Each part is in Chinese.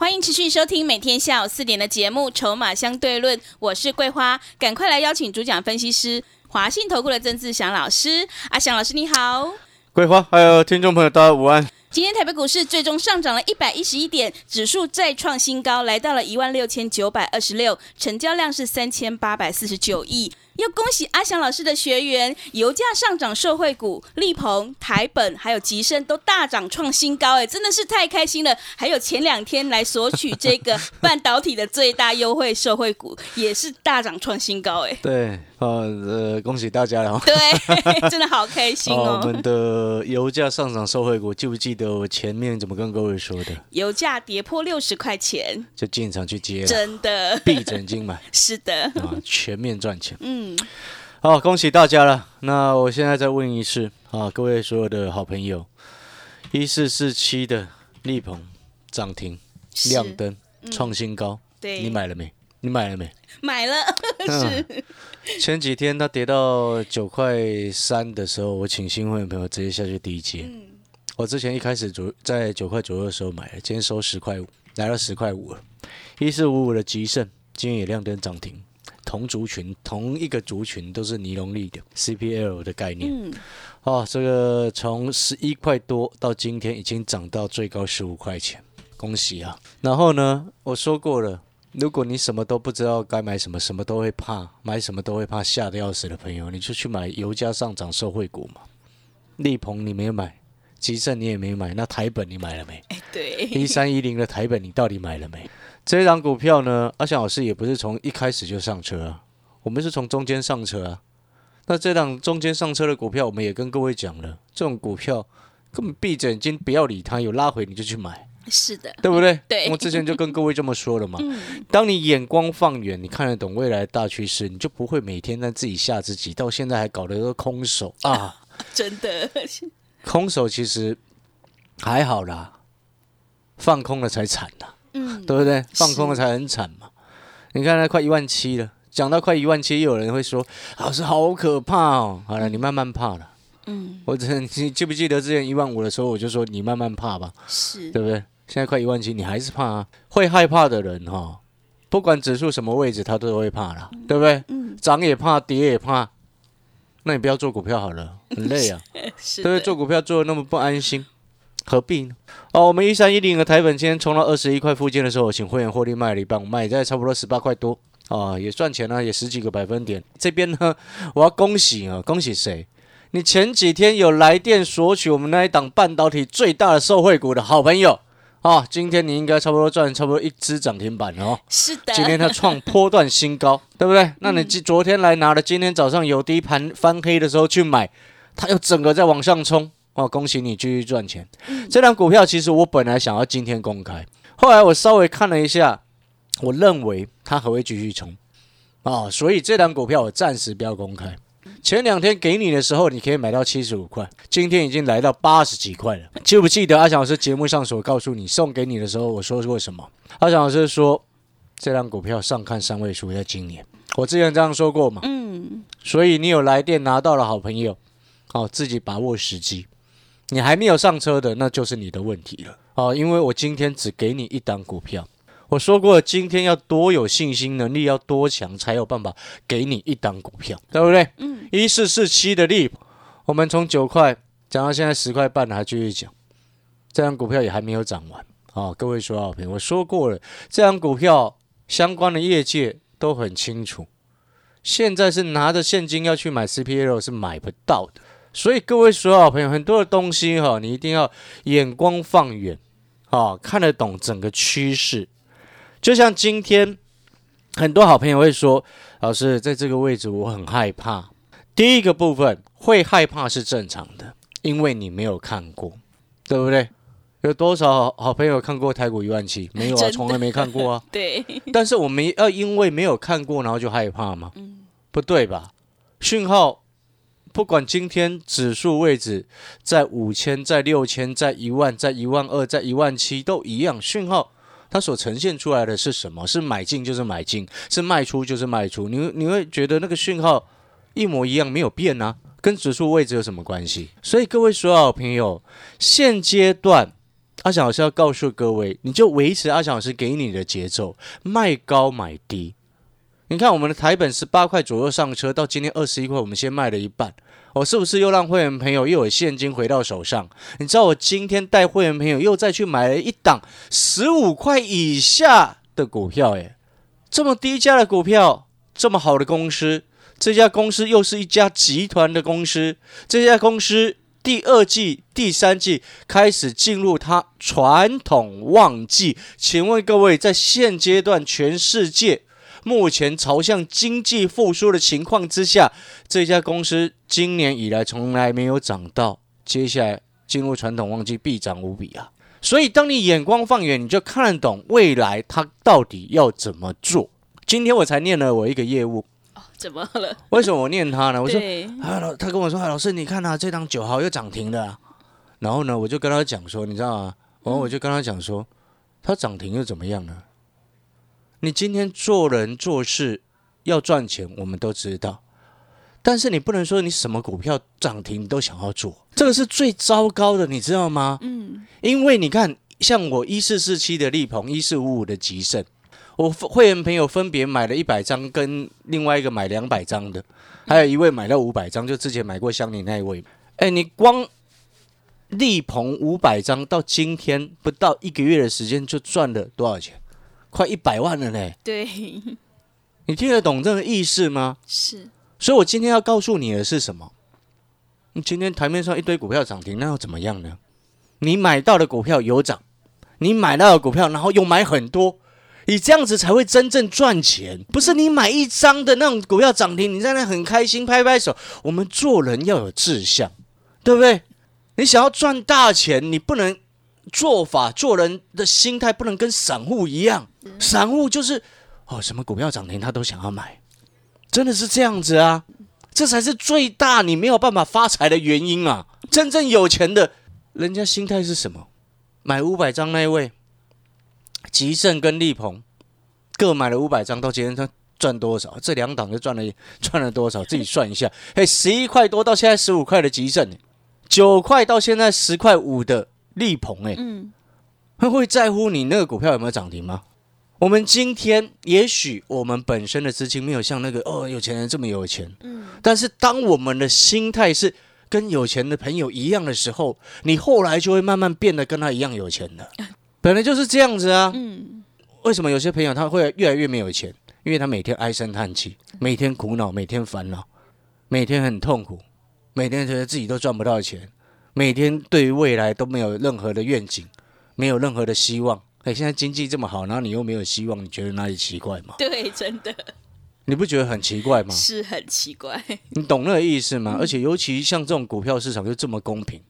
欢迎持续收听每天下午四点的节目《筹码相对论》，我是桂花，赶快来邀请主讲分析师华信投顾的曾志祥老师。阿祥老师你好，桂花还有听众朋友大家午安。今天台北股市最终上涨了一百一十一点，指数再创新高，来到了一万六千九百二十六，成交量是三千八百四十九亿。要恭喜阿翔老师的学员，油价上涨，受惠股立鹏、台本还有吉盛都大涨创新高，哎，真的是太开心了。还有前两天来索取这个半导体的最大优惠受惠股，也是大涨创新高，哎。对，呃，恭喜大家了。对，真的好开心哦。我们的油价上涨受惠股，记不记得我前面怎么跟各位说的？油价跌破六十块钱，就进场去接，真的闭着眼睛买。是的，啊，全面赚钱。嗯。好，恭喜大家了。那我现在再问一次啊，各位所有的好朋友，一四四七的力鹏涨停亮灯创新高，对，你买了没？你买了没？买了。是。前几天它跌到九块三的时候，我请新会的朋友直接下去低接。嗯。我之前一开始左在九块左右的时候买的，今天收十块五，来到十块五了。一四五五的吉盛今天也亮灯涨停。同族群，同一个族群都是尼龙利的 CPL 的概念。嗯，哦，这个从十一块多到今天已经涨到最高十五块钱，恭喜啊！然后呢，我说过了，如果你什么都不知道该买什么，什么都会怕，买什么都会怕，吓得要死的朋友，你就去买油价上涨受惠股嘛。利鹏你没有买，吉盛你也没买，那台本你买了没？对，一三一零的台本你到底买了没？这张股票呢，阿翔老师也不是从一开始就上车啊，我们是从中间上车啊。那这档中间上车的股票，我们也跟各位讲了，这种股票根本闭着眼睛不要理它，有拉回你就去买，是的，对不对？对，我之前就跟各位这么说了嘛。当你眼光放远，你看得懂未来的大趋势，你就不会每天在自己吓自己，到现在还搞得个空手 啊！真的，空手其实还好啦，放空了才惨呐。嗯，对不对？放空了才很惨嘛。你看，那快一万七了，讲到快一万七，又有人会说：“老师好可怕哦。”好了，你慢慢怕了。嗯，我这你记不记得之前一万五的时候，我就说你慢慢怕吧，是对不对？现在快一万七，你还是怕啊？会害怕的人哈，不管指数什么位置，他都会怕了，对不对？嗯，涨也怕，跌也怕，那你不要做股票好了，很累啊。是，对不对？做股票做的那么不安心。何必呢？哦，我们一三一零的台本今天冲到二十一块附近的时候，请会员获利卖了一半，我卖在差不多十八块多啊，也赚钱了，也十几个百分点。这边呢，我要恭喜啊，恭喜谁？你前几天有来电索取我们那一档半导体最大的受惠股的好朋友啊，今天你应该差不多赚差不多一只涨停板哦。是的，今天它创波段新高，对不对？那你昨昨天来拿了，今天早上有低盘翻黑的时候去买，它又整个在往上冲。哦，恭喜你继续赚钱。这张股票其实我本来想要今天公开，后来我稍微看了一下，我认为它还会继续冲啊，所以这张股票我暂时不要公开。前两天给你的时候，你可以买到七十五块，今天已经来到八十几块了。记不记得阿强老师节目上所告诉你送给你的时候，我说过什么？阿强老师说这张股票上看三位数，在今年，我之前这样说过嘛。嗯，所以你有来电拿到了，好朋友，好自己把握时机。你还没有上车的，那就是你的问题了哦。因为我今天只给你一档股票，我说过今天要多有信心，能力要多强，才有办法给你一档股票，对不对？嗯。一四四七的利，我们从九块讲到现在十块半，还继续讲，这张股票也还没有涨完啊。各位说好朋友，我说过了，这张股票相关的业界都很清楚，现在是拿着现金要去买 CPL 是买不到的。所以各位所有好朋友，很多的东西哈，你一定要眼光放远，啊，看得懂整个趋势。就像今天很多好朋友会说，老师在这个位置我很害怕。第一个部分会害怕是正常的，因为你没有看过，对不对？有多少好好朋友看过台股一万七？没有啊，从来没看过啊。对，但是我们要因为没有看过，然后就害怕吗？不对吧？讯号不管今天指数位置在五千、在六千、在一万、在一万二、在一万七都一样，讯号它所呈现出来的是什么？是买进就是买进，是卖出就是卖出。你会你会觉得那个讯号一模一样，没有变啊，跟指数位置有什么关系？所以各位所有朋友，现阶段。阿翔老师要告诉各位，你就维持阿翔老师给你的节奏，卖高买低。你看我们的台本十八块左右上车，到今天二十一块，我们先卖了一半，我、是不是又让会员朋友又有现金回到手上？你知道我今天带会员朋友又再去买了一档十五块以下的股票，耶，这么低价的股票，这么好的公司，这家公司又是一家集团的公司，这家公司。第二季、第三季开始进入它传统旺季，请问各位，在现阶段全世界目前朝向经济复苏的情况之下，这家公司今年以来从来没有涨到，接下来进入传统旺季必涨无比啊！所以，当你眼光放远，你就看得懂未来它到底要怎么做。今天我才念了我一个业务。怎么了？为什么我念他呢？我说，对，啊老，他跟我说，啊老师，你看啊，这张九号又涨停了啊。然后呢，我就跟他讲说，你知道吗？然后我就跟他讲说，它涨停又怎么样呢？你今天做人做事要赚钱，我们都知道，但是你不能说你什么股票涨停你都想要做，这个是最糟糕的，你知道吗？嗯，因为你看，像我一四四七的力鹏，一四五五的吉盛，我会员朋友分别买了一百张，跟另外一个买两百张的，还有一位买了五百张，就之前买过香菱那一位。哎，你光立鹏五百张到今天不到一个月的时间就赚了多少钱？快一百万了嘞！对，你听得懂这个意思吗？是，所以我今天要告诉你的是什么？你今天台面上一堆股票涨停，那又怎么样呢？你买到的股票有涨，你买到的股票，然后又买很多，你这样子才会真正赚钱。不是你买一张的那种股票涨停，你在那很开心拍拍手。我们做人要有志向，对不对？你想要赚大钱，你不能做法做人的心态不能跟散户一样。散户就是哦，什么股票涨停他都想要买，真的是这样子啊。这才是最大你没有办法发财的原因啊！真正有钱的人家心态是什么？买五百张那位，吉盛跟力鹏各买了五百张，到今天他赚多少？这两档就赚了赚了多少？自己算一下。嘿，十一块多到现在十五块的吉盛，九块到现在十块五的力鹏，哎，嗯，会会在乎你那个股票有没有涨停吗？我们今天也许我们本身的资金没有像那个哦有钱人这么有钱，嗯，但是当我们的心态是跟有钱的朋友一样的时候，你后来就会慢慢变得跟他一样有钱的。本来就是这样子啊。嗯，为什么有些朋友他会越来越没有钱？因为他每天唉声叹气，每天苦恼，每天烦恼，每天很痛苦，每天觉得自己都赚不到钱，每天对于未来都没有任何的愿景，没有任何的希望。哎，现在经济这么好，然后你又没有希望，你觉得哪里奇怪吗？对，真的你不觉得很奇怪吗？是很奇怪。你懂那个意思吗？而且尤其像这种股票市场就这么公平，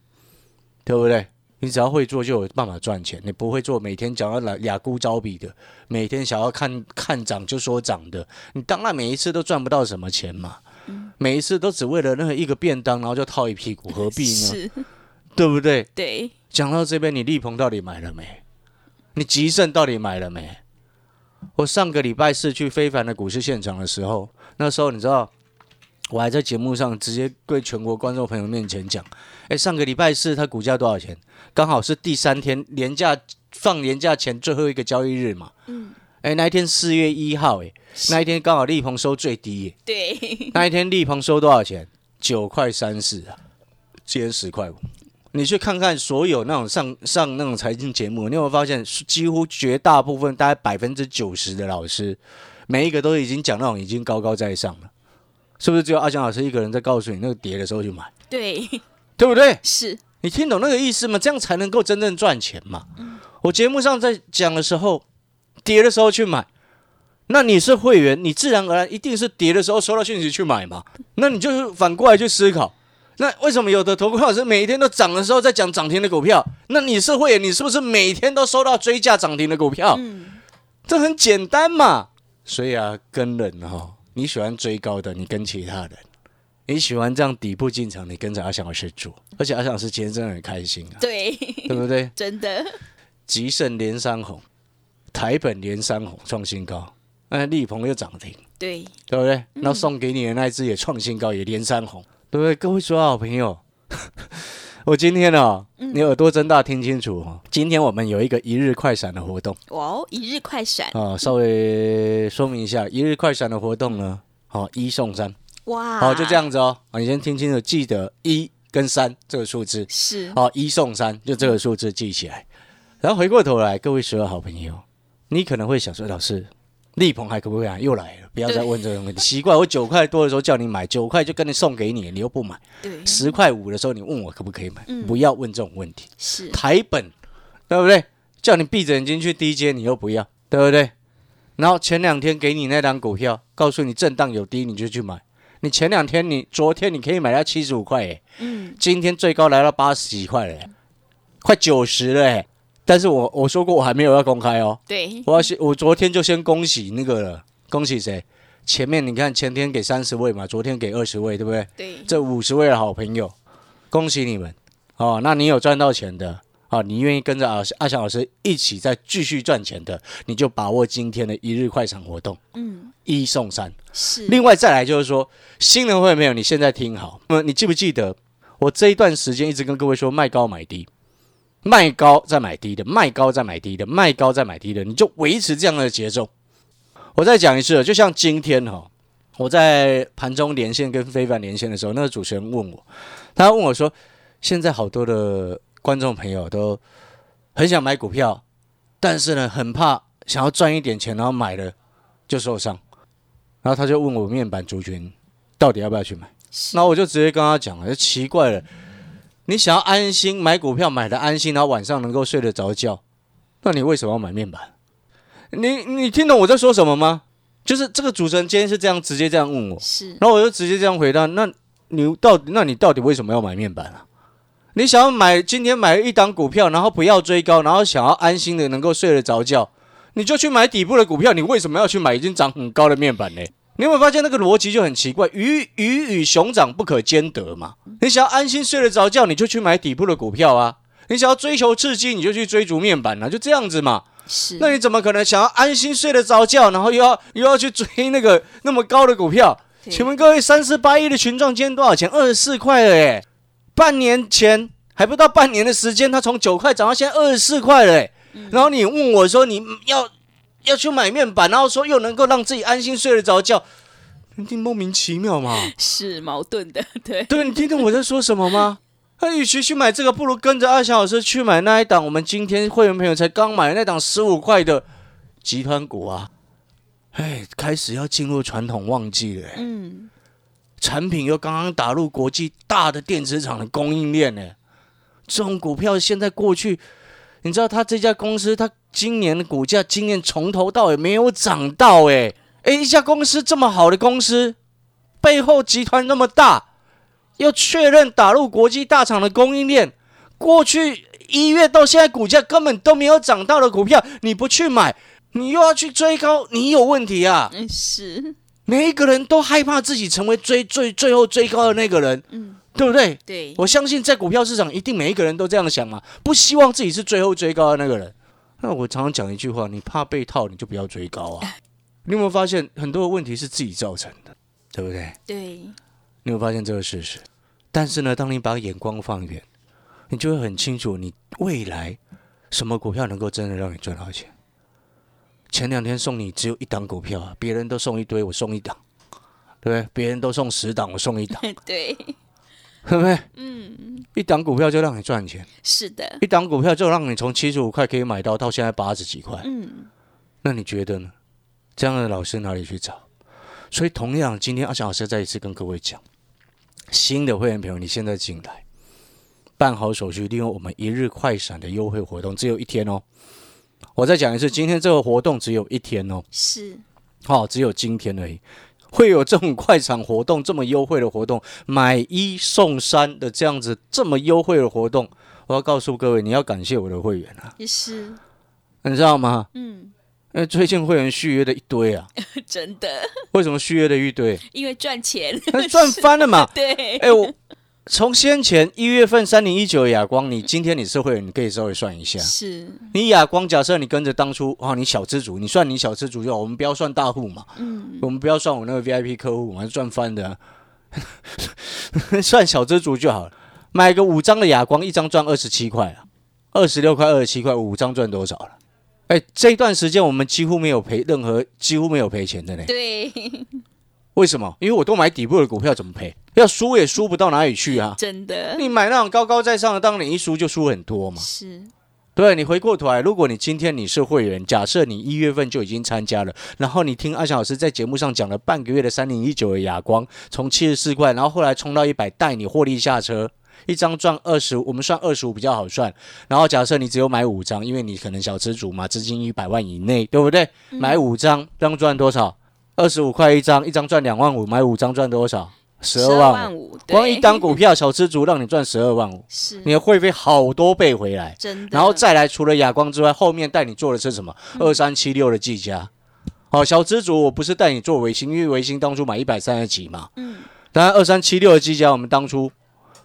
对不对？你只要会做，就有办法赚钱。你不会做，每天想要来俩孤招比的，每天想要看看涨就说涨的，你当然每一次都赚不到什么钱嘛。每一次都只为了那个一个便当，然后就套一屁股，何必呢？是，对不对？对，讲到这边，你力鹏到底买了没？你吉盛到底买了没？我上个礼拜四去非凡的股市现场的时候，那时候你知道，我还在节目上直接对全国观众朋友面前讲，哎，上个礼拜四它股价多少钱？刚好是第三天年假放年假前最后一个交易日嘛。嗯，哎，那一天四月一号，哎，那一天刚好力鹏收最低耶，对，那一天力鹏收多少钱？九块三四啊，今天十块五。你去看看所有那种上上那种财经节目，你有没有发现，几乎绝大部分，大概百分之九十的老师，每一个都已经讲那种已经高高在上了，是不是？只有阿强老师一个人在告诉你，那个跌的时候去买，对，对不对？是，你听懂那个意思吗？这样才能够真正赚钱嘛。我节目上在讲的时候，跌的时候去买，那你是会员，你自然而然一定是跌的时候收到讯息去买嘛。那你就是反过来去思考，那为什么有的投顾老师每天都涨的时候在讲涨停的股票？那你是会员，你是不是每天都收到追价涨停的股票？嗯，这很简单嘛。所以啊，跟人哈、你喜欢追高的，你跟其他人；你喜欢这样底部进场，你跟着阿翔老师做。而且阿翔老师今天真的很开心啊，对，对不对？真的，吉盛连三红，台本连三红创新高，那力鹏又涨停，对，对不对？那送给你的那一只也创新高，也连三红，对不对？各位所有好朋友，我今天哦，你耳朵睁大听清楚哦，今天我们有一个一日快闪的活动。哇哦，一日快闪，啊，稍微说明一下，一日快闪的活动呢，好、一送三，哇，好、就这，样子哦，啊，你先听清楚，记得一跟三这个数字，是，好、一送三，就这个数字记起来。然后回过头来，各位所有好朋友，你可能会想说，老师，力鹏还可不可以啊？又来了，不要再问这种问题。奇怪，我九块多的时候叫你买，九块就跟你送给你，你又不买；对，十块五的时候你问我可不可以买，嗯不要问这种问题。是，台本，对不对？叫你闭着眼睛去低阶，你又不要，对不对？然后前两天给你那张股票，告诉你震荡有低，你就去买。你前两天你昨天你可以买到七十五块，哎，嗯，今天最高来到八十几块了，快九十了，哎。但是我我说过我还没有要公开哦，对，我要先我昨天就先恭喜那个了，恭喜谁？前面你看前天给三十位嘛，昨天给二十位，对不对？对，这五十位的好朋友，恭喜你们哦！那你有赚到钱的啊？你愿意跟着阿阿翔老师一起再继续赚钱的，你就把握今天的一日快闪活动，嗯，一送三。是，另外再来就是说，新人会没有？你现在听好，那么你记不记得我这一段时间一直跟各位说卖高买低，卖高再买低的，卖高再买低的，卖高再买低的，你就维持这样的节奏。我再讲一次，就像今天哈、我在盘中连线跟非凡连线的时候，那个主持人问我，他问我说，现在好多的观众朋友都很想买股票，但是呢，很怕想要赚一点钱，然后买了就受伤。然后他就问我面板族群到底要不要去买，那我就直接跟他讲了，就奇怪了，你想要安心买股票买的安心，然后晚上能够睡得着觉，那你为什么要买面板？你你听懂我在说什么吗？就是这个主持人今天是这样直接这样问我，是，然后我就直接这样回答，那你到底那你到底为什么要买面板啊？你想要买今天买一档股票，然后不要追高，然后想要安心的能够睡得着觉，你就去买底部的股票，你为什么要去买已经涨很高的面板呢？你有没有发现那个逻辑就很奇怪？鱼鱼与熊掌不可兼得嘛。你想要安心睡得着觉，你就去买底部的股票啊；你想要追求刺激，你就去追逐面板啊，就这样子嘛。是，那你怎么可能想要安心睡得着觉，然后又要又要去追那个那么高的股票？请问各位，三四八亿的群众今天多少钱？二十四块了耶！半年前还不到半年的时间，它从九块涨到现在二十四块了耶。然后你问我说你要要去买面板，然后说又能够让自己安心睡得着觉，你听莫名其妙嘛？是矛盾的，对，对你听懂我在说什么吗？那与其去买这个，不如跟着阿翔老师去买那一档。我们今天会员朋友才刚买的那档十五块的集团股啊！哎，开始要进入传统旺季了、嗯，产品又刚刚打入国际大的电子厂的供应链呢。这种股票现在过去，你知道他这家公司，他今年的股价今年从头到尾没有涨到哎。哎，一家公司这么好的公司，背后集团那么大，又确认打入国际大厂的供应链，过去一月到现在股价根本都没有涨到的股票，你不去买，你又要去追高，你有问题啊！嗯，是，每一个人都害怕自己成为追最最后追高的那个人，嗯，对不对？对，我相信在股票市场，一定每一个人都这样想嘛，不希望自己是最后追高的那个人。那我常常讲一句话：你怕被套，你就不要追高啊。你有没有发现很多的问题是自己造成的，对不对？对，你有没有发现这个事实？但是呢，当你把眼光放远，你就会很清楚，你未来什么股票能够真的让你赚到钱。前两天送你只有一档股票啊，别人都送一堆，我送一档，对不对？别人都送十档，我送一档，对，对不对？嗯，一档股票就让你赚钱，是的，一档股票就让你从七十五块可以买到到现在八十几块，嗯，那你觉得呢？这样的老师哪里去找？所以同样，今天阿翔老师再一次跟各位讲，新的会员朋友，你现在进来，办好手续，利用我们一日快闪的优惠活动，只有一天哦。我再讲一次，今天这个活动只有一天哦，是，好、只有今天而已。会有这种快闪活动，这么优惠的活动，买一送三的这样子这么优惠的活动，我要告诉各位，你要感谢我的会员啊，也是，你知道吗？嗯，因为最近会员续约的一堆啊，真的，为什么续约的一堆？因为赚钱，赚翻了嘛。对，哎，我从先前一月份三零一九的亚光，你今天你是会员，你可以稍微算一下，是，你亚光假设你跟着当初哦，你小资主，你算你小资主就好，我们不要算大户嘛，嗯，我们不要算我那个 VIP 客户嘛，赚翻的啊、算小资主就好了。买个五张的亚光，一张赚二十七块啊，二十六块、二十七块，五张赚多少了？哎，这一段时间我们几乎没有赔任何，几乎没有赔钱的呢。对，为什么？因为我都买底部的股票，怎么赔？要输也输不到哪里去啊！真的你买那种高高在上的，当你一输就输很多嘛。是，对你回过头来，如果你今天你是会员，假设你一月份就已经参加了，然后你听阿翔老师在节目上讲了半个月的三零一九的哑光，从七十四块，然后后来冲到一百，带你获利下车，一张赚二十，我们算二十五比较好算。然后假设你只有买五张，因为你可能小资主嘛，资金一百万以内，对不对？买五张，这样赚多少？二十五块一张，一张赚两万五，买五张赚多少？十二万五。光一对档股票，小资主让你赚十二万五，是你的会费好多倍回来。真的，然后再来，除了亚光之外，后面带你做的是什么？二三七六的技嘉。好，小资主，我不是带你做维新，因为维新当初买一百三十几嘛。嗯，当然二三七六的技嘉，我们当初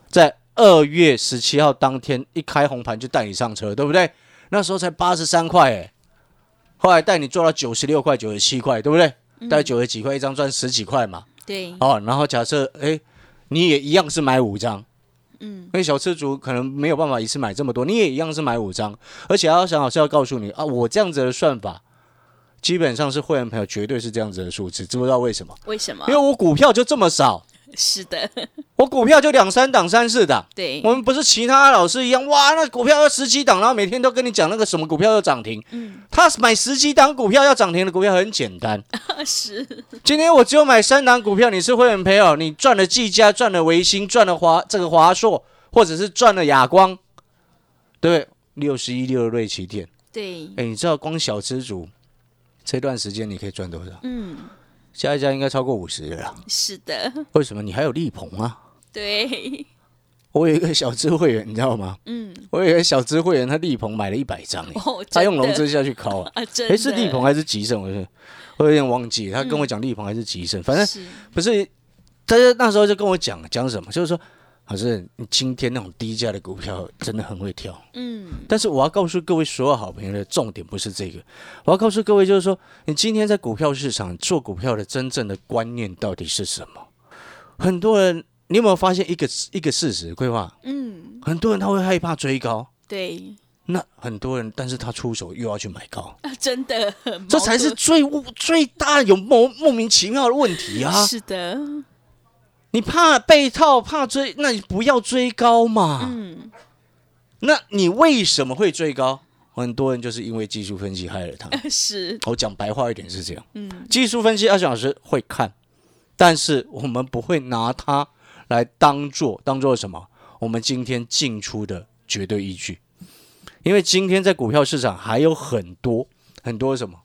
在二月十七号当天一开红盘就带你上车，对不对？那时候才八十三块哎，后来带你做到九十六块、九十七块，对不对？带九十几块一张赚十几块嘛。对，哦，然后假设哎，你也一样是买五张，嗯。因为小车主可能没有办法一次买这么多，你也一样是买五张，而且要想老师要告诉你啊，我这样子的算法，基本上是会员朋友绝对是这样子的数字，知不知道为什么？为什么？因为？我股票就这么少，是的，我股票就两三档、三四档，对，我们不是其他老师一样，哇，那股票要十几档，然后每天都跟你讲那个什么股票要涨停，嗯，他买十几档股票要涨停的股票很简单，是，今天我只有买三档股票，你是会员朋友，你赚了技嘉，赚了维新，赚了华这个华硕，或者是赚了亚光，对对？六十一六的瑞奇店，对，哎，你知道光小资主这段时间你可以赚多少？嗯，加一家应该超过五十了啦。是的，为什么？你还有力鹏啊？对，我有一个小资会员，你知道吗？嗯，我有一个小资会员，他力鹏买了一百张，哎，哦，他用真的融资下去敲啊。哎，的，是力鹏还是吉盛？我是我有点忘记，他跟我讲力鹏还是吉盛，反正是不是，他就那时候就跟我讲讲什么，就是说，老师，你今天那种低价的股票真的很会跳。嗯，但是我要告诉各位所有好朋友的重点不是这个，我要告诉各位就是说，你今天在股票市场做股票的真正的观念到底是什么？很多人，你有没有发现一个一个事实？规划，嗯，很多人他会害怕追高，对，那很多人，但是他出手又要去买高，啊，真的，这才是矛最最大有莫莫名其妙的问题啊！是的，你怕被套，怕追，那你不要追高嘛。嗯，那你为什么会追高？很多人就是因为技术分析害了他。是，我讲白话一点是这样，嗯，技术分析二十老师会看，但是我们不会拿它来当做当做什么？我们今天进出的绝对依据。因为今天在股票市场还有很多很多什么，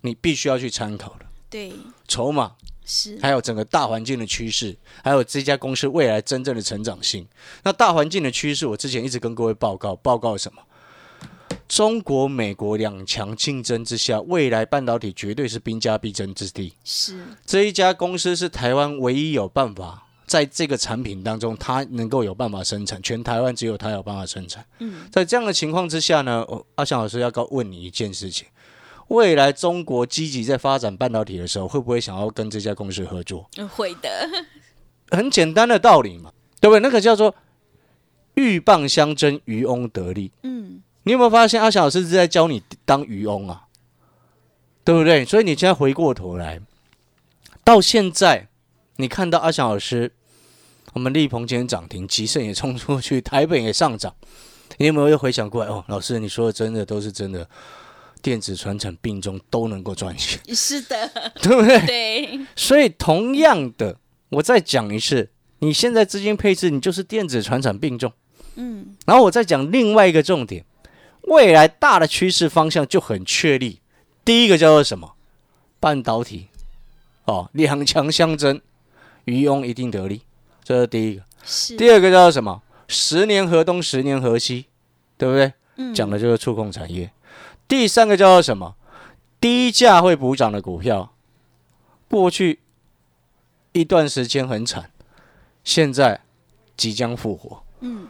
你必须要去参考的对，筹码，是，还有整个大环境的趋势，还有这家公司未来真正的成长性。那大环境的趋势，我之前一直跟各位报告，报告什么？中国、美国两强竞争之下，未来半导体绝对是兵家必争之地。是，这一家公司是台湾唯一有办法在这个产品当中，它能够有办法生产，全台湾只有它有办法生产。嗯，在这样的情况之下呢，我阿翔老师要告问你一件事情：未来中国积极在发展半导体的时候，会不会想要跟这家公司合作？嗯会的，很简单的道理嘛，对不对？那个叫做鹬蚌相争，渔翁得利。嗯，你有没有发现阿翔老师是在教你当渔翁啊？对不对？所以你现在回过头来，到现在你看到阿翔老师，我们力鹏今天涨停，吉盛也冲出去，台北也上涨，你有没有又回想过来？哦，老师你说的真的都是真的，电子、传承并重都能够赚钱，是的，对不对？对，所以同样的，我再讲一次，你现在资金配置，你就是电子、传承并重。嗯，然后我再讲另外一个重点，未来大的趋势方向就很确立。第一个叫做什么？半导体哦，两强相争，渔翁一定得利，这是第一个。是第二个叫做什么？十年河东，十年河西，对不对？嗯讲的就是触控产业。第三个叫做什么？低价会补涨的股票，过去一段时间很惨，现在即将复活。嗯，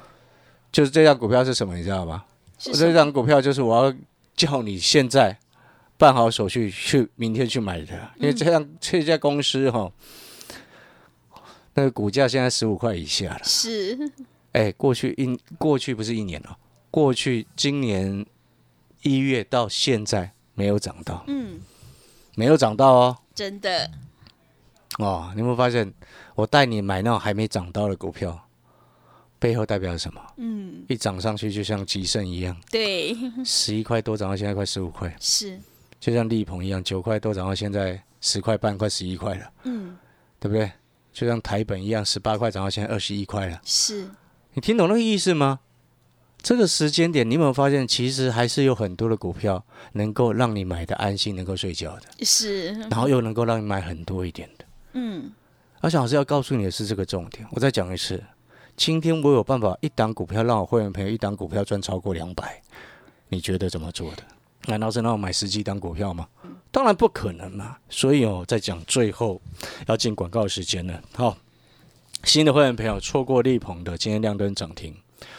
就是这张股票是什么？你知道吗？这张股票就是我要叫你现在办好手续去明天去买的，因为这样这家公司哈，那个股价现在十五块以下了。是哎，过去一过去不是一年哦，过去今年一月到现在没有涨到，嗯，没有涨到哦。真的哦，你有没有发现，我带你买那种还没涨到的股票，背后代表什么？嗯，一涨上去就像吉盛一样，对，十一块多涨到现在快十五块，是就像力鹏一样，九块多涨到现在十块半，快十一块了，嗯对不对？就像台本一样，十八块涨到现在二十一块了。是你听懂那个意思吗？这个时间点，你有没有发现，其实还是有很多的股票能够让你买的安心，能够睡觉的，是然后又能够让你买很多一点的。嗯而且老师要告诉你的是这个重点，我再讲一次，今天我有办法一档股票让我会员朋友一档股票赚超过两百，你觉得怎么做的？难道是让我买十几档股票吗？当然不可能嘛。所以哦，在讲最后要进广告时间了。好，新的会员朋友错过力鹏的今天亮灯涨停，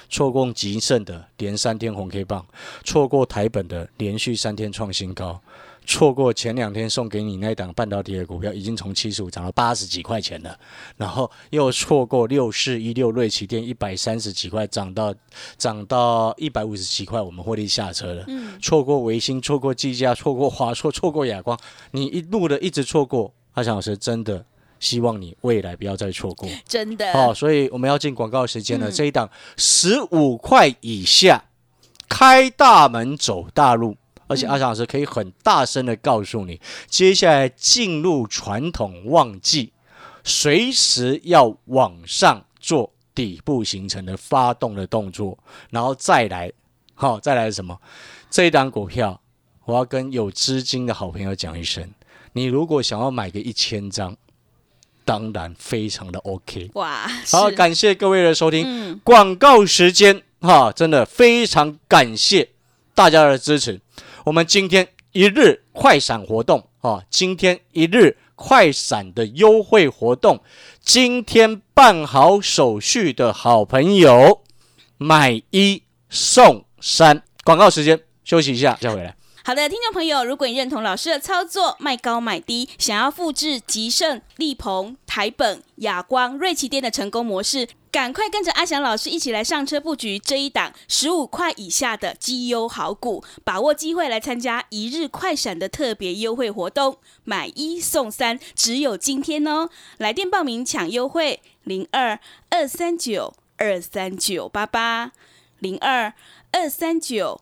错过吉盛的连三天红 K 棒，错过台本的连续三天创新高，错过前两天送给你那档半导体的股票，已经从七十五涨到八十几块钱了，然后又错过六四一六瑞奇店一百三十几块涨到涨到一百五十几块，我们获利下车了。嗯错过维新，错过技嘉，错过华硕，错过亚光，你一路的一直错过。阿强老师真的希望你未来不要再错过。真的哦，所以我们要进广告时间了。嗯这一档十五块以下，开大门走大路，而且阿翔老师可以很大声的告诉你，接下来进入传统旺季，随时要往上做底部形成的发动的动作，然后再来，好、再来什么？这一档股票，我要跟有资金的好朋友讲一声，你如果想要买个一千张，当然非常的 OK。哇，好，感谢各位的收听。嗯广告时间哈，真的非常感谢大家的支持。我们今天一日快闪活动啊，今天一日快闪的优惠活动，今天办好手续的好朋友买一送三。广告时间，休息一下，再回来。好的，听众朋友，如果你认同老师的操作，卖高买低，想要复制吉盛、力鹏、台本、亚光、瑞奇店的成功模式，赶快跟着阿翔老师一起来上车布局这一档十五块以下的绩优好股，把握机会来参加一日快闪的特别优惠活动，买一送三，只有今天哦！来电报名抢优惠，零二二三九二三九八八零二二三九。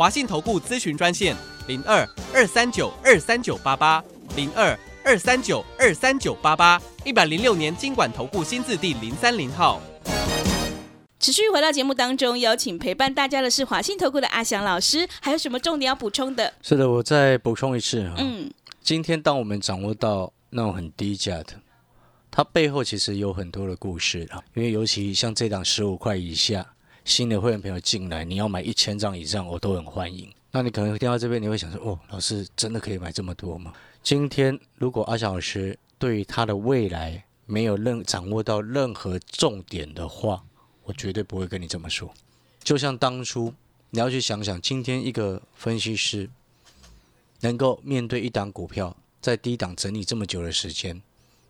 华信投顾咨询专线零二二三九二三九八八零二二三九二三九八八，一百零六年经管投顾新字第零三零号。持续回到节目当中，邀请陪伴大家的是华信投顾的阿翔老师，还有什么重点要补充的？是的，我再补充一次啊。嗯，今天当我们掌握到那种很低价的，它背后其实有很多的故事啊。因为尤其像这档十五块以下新的会员朋友进来，你要买一千张以上，我都很欢迎。那你可能会听到这边，你会想说：哦，老师真的可以买这么多吗？今天如果阿翔老师对于他的未来没有任掌握到任何重点的话，我绝对不会跟你这么说。就像当初你要去想想，今天一个分析师能够面对一档股票在低档整理这么久的时间，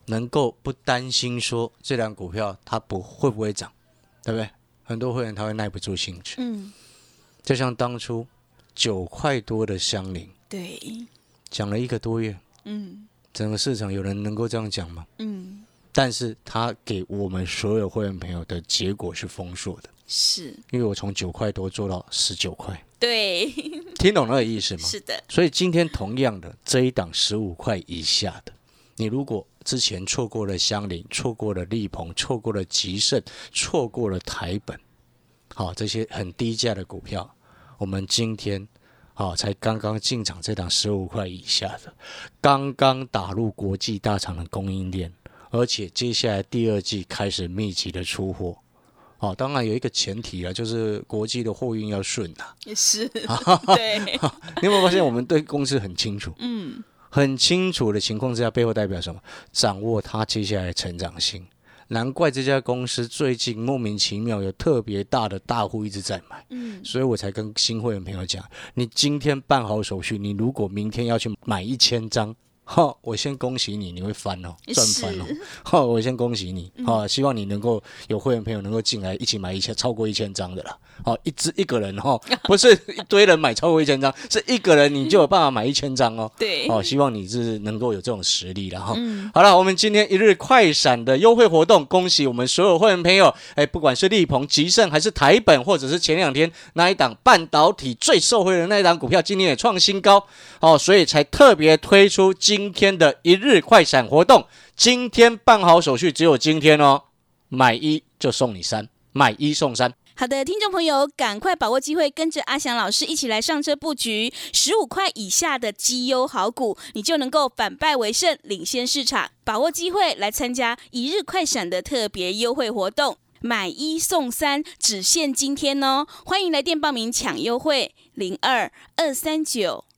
能够不担心说这档股票它不会不会涨，对不对？很多会员他会耐不住兴趣，嗯，就像当初九块多的香菱对，讲了一个多月，嗯，整个市场有人能够这样讲吗？嗯，但是他给我们所有会员朋友的结果是丰硕的，是。因为我从九块多做到十九块，对，听懂那个意思吗？是的，所以今天同样的这一档十五块以下的，你如果之前错过了香菱，错过了力鹏，错过了吉盛，错过了台本，好、这些很低价的股票，我们今天好、才刚刚进场这档十五块以下的，刚刚打入国际大厂的供应链，而且接下来第二季开始密集的出货。哦，当然有一个前提啊，就是国际的货运要顺啊。也是，对，你有没有发现我们对公司很清楚？嗯，很清楚的情况之下，背后代表什么？掌握它接下来的成长性。难怪这家公司最近莫名其妙有特别大的大户一直在买，嗯，所以我才跟新会员朋友讲，你今天办好手续，你如果明天要去买一千张。哈，我先恭喜你，你会翻哦，赚翻哦。哈，我先恭喜你，哈，希望你能够有会员朋友能够进来一起买一千超过一千张的啦。好，一只一个人哈，不是一堆人买超过一千张，是一个人你就有办法买一千张哦。对，哦，希望你是能够有这种实力了哈。嗯，好了，我们今天一日快闪的优惠活动，恭喜我们所有会员朋友，哎，不管是力鹏、吉盛还是台本，或者是前两天那一档半导体最受惠的那一档股票，今天也创新高哦，所以才特别推出今天的一日快闪活动。今天办好手续，只有今天哦，买一就送你三，买一送三。好的，听众朋友，赶快把握机会，跟着阿翔老师一起来上车布局十五块以下的绩优好股，你就能够反败为胜，领先市场。把握机会来参加一日快闪的特别优惠活动，买一送三，只限今天哦！欢迎来电报名抢优惠，零二二三九